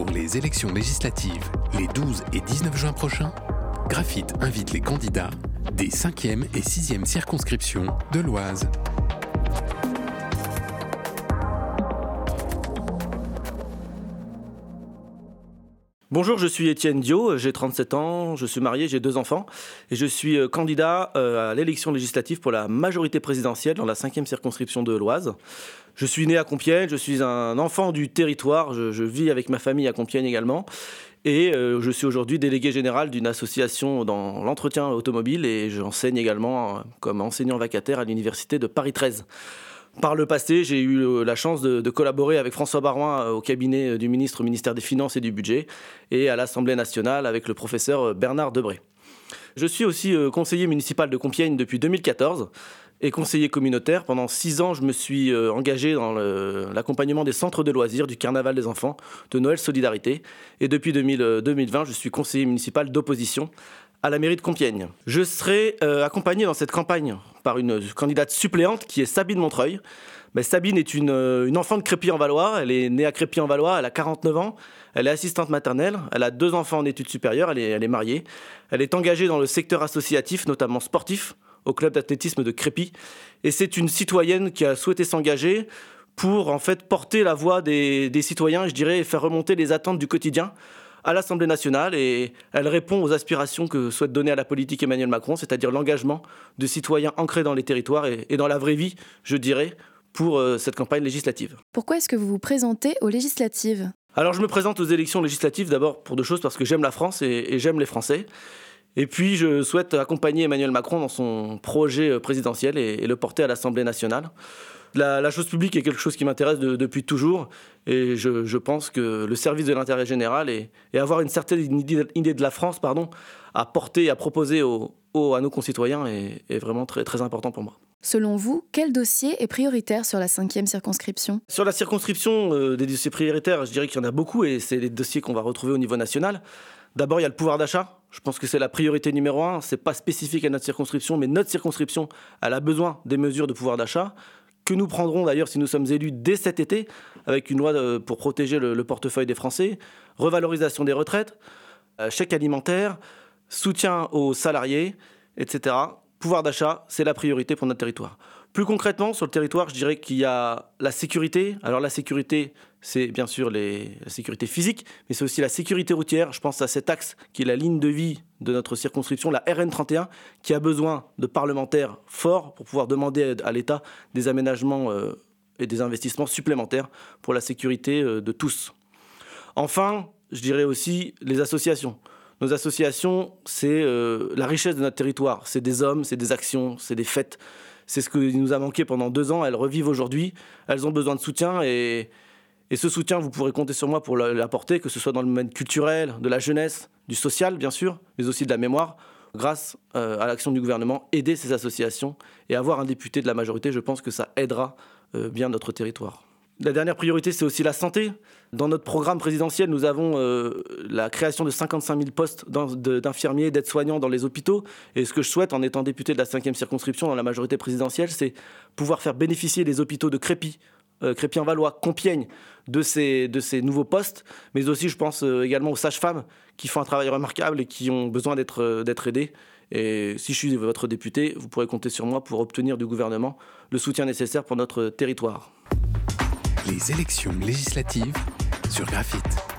Pour les élections législatives, les 12 et 19 juin prochains, Graphite invite les candidats des 5e et 6e circonscriptions de l'Oise. Bonjour, je suis Étienne Dio, j'ai 37 ans, je suis marié, j'ai deux enfants et je suis euh, candidat euh, à l'élection législative pour la majorité présidentielle dans la 5e circonscription de l'Oise. Je suis né à Compiègne, je suis un enfant du territoire, je, vis avec ma famille à Compiègne également et euh, je suis aujourd'hui délégué général d'une association dans l'entretien automobile et j'enseigne également comme enseignant vacataire à l'université de Paris 13. Par le passé, j'ai eu euh, la chance de, collaborer avec François Barouin euh, au cabinet euh, du ministre au ministère des Finances et du Budget et à l'Assemblée nationale avec le professeur Bernard Debré. Je suis aussi conseiller municipal de Compiègne depuis 2014 et conseiller communautaire. Pendant six ans, je me suis engagé dans l'accompagnement des centres de loisirs, du carnaval des enfants, de Noël Solidarité. Et depuis 2020, je suis conseiller municipal d'opposition à la mairie de Compiègne. Je serai euh, accompagné dans cette campagne par une candidate suppléante qui est Sabine Montreuil. Mais Sabine est une, euh, une enfant de Crépy-en-Valois. Elle est née à Crépy-en-Valois. Elle a 49 ans. Elle est assistante maternelle. Elle a deux enfants en études supérieures. Elle est, mariée. Elle est engagée dans le secteur associatif, notamment sportif, au club d'athlétisme de Crépy. Et c'est une citoyenne qui a souhaité s'engager pour en fait porter la voix des, des citoyens, je dirais, et faire remonter les attentes du quotidien à l'Assemblée nationale et elle répond aux aspirations que souhaite donner à la politique Emmanuel Macron, c'est-à-dire l'engagement de citoyens ancrés dans les territoires et, dans la vraie vie, je dirais, pour euh, cette campagne législative. Pourquoi est-ce que vous vous présentez aux législatives? Alors je me présente aux élections législatives d'abord pour deux choses, parce que j'aime la France et, j'aime les Français. Et puis je souhaite accompagner Emmanuel Macron dans son projet euh, présidentiel et le porter à l'Assemblée nationale. La, chose publique est quelque chose qui m'intéresse depuis toujours et je, pense que le service de l'intérêt général et, avoir une certaine idée de la France pardon, à porter, à proposer à nos concitoyens est, vraiment très, très important pour moi. Selon vous, quel dossier est prioritaire sur la cinquième circonscription? Sur la circonscription euh, des dossiers prioritaires, je dirais qu'il y en a beaucoup et c'est les dossiers qu'on va retrouver au niveau national. D'abord, il y a le pouvoir d'achat. Je pense que c'est la priorité numéro un. C'est pas spécifique à notre circonscription, mais notre circonscription, elle a besoin des mesures de pouvoir d'achat que nous prendrons d'ailleurs si nous sommes élus dès cet été, avec une loi euh, pour protéger le, portefeuille des Français, revalorisation des retraites, euh, chèque alimentaire, soutien aux salariés, etc. Pouvoir d'achat, c'est la priorité pour notre territoire. Plus concrètement, sur le territoire, je dirais qu'il y a la sécurité. Alors la sécurité, c'est bien sûr la sécurité physique, mais c'est aussi la sécurité routière. Je pense à cet axe qui est la ligne de vie de notre circonscription, la RN31, qui a besoin de parlementaires forts pour pouvoir demander à l'État des aménagements euh, et des investissements supplémentaires pour la sécurité euh, de tous. Enfin, je dirais aussi les associations. Nos associations, c'est euh, la richesse de notre territoire. C'est des hommes, c'est des actions, c'est des fêtes. C'est ce qui nous a manqué pendant deux ans. Elles revivent aujourd'hui. Elles ont besoin de soutien et, ce soutien, vous pourrez compter sur moi pour l'apporter, que ce soit dans le domaine culturel, de la jeunesse, du social, bien sûr, mais aussi de la mémoire. Grâce euh, à l'action du gouvernement, aider ces associations et avoir un député de la majorité, je pense que ça aidera euh, bien notre territoire. La dernière priorité, c'est aussi la santé. Dans notre programme présidentiel, nous avons euh, la création de 55 000 postes d'infirmiers, d'aides-soignants dans les hôpitaux. Et ce que je souhaite, en étant député de la 5e circonscription dans la majorité présidentielle, c'est pouvoir faire bénéficier les hôpitaux de Crépy, euh, Crépy-en-Valois, Compiègne, de ces, nouveaux postes. Mais aussi, je pense euh, également aux sages-femmes qui font un travail remarquable et qui ont besoin d'être aidées. Et si je suis votre député, vous pourrez compter sur moi pour obtenir du gouvernement le soutien nécessaire pour notre territoire les élections législatives sur Graphite.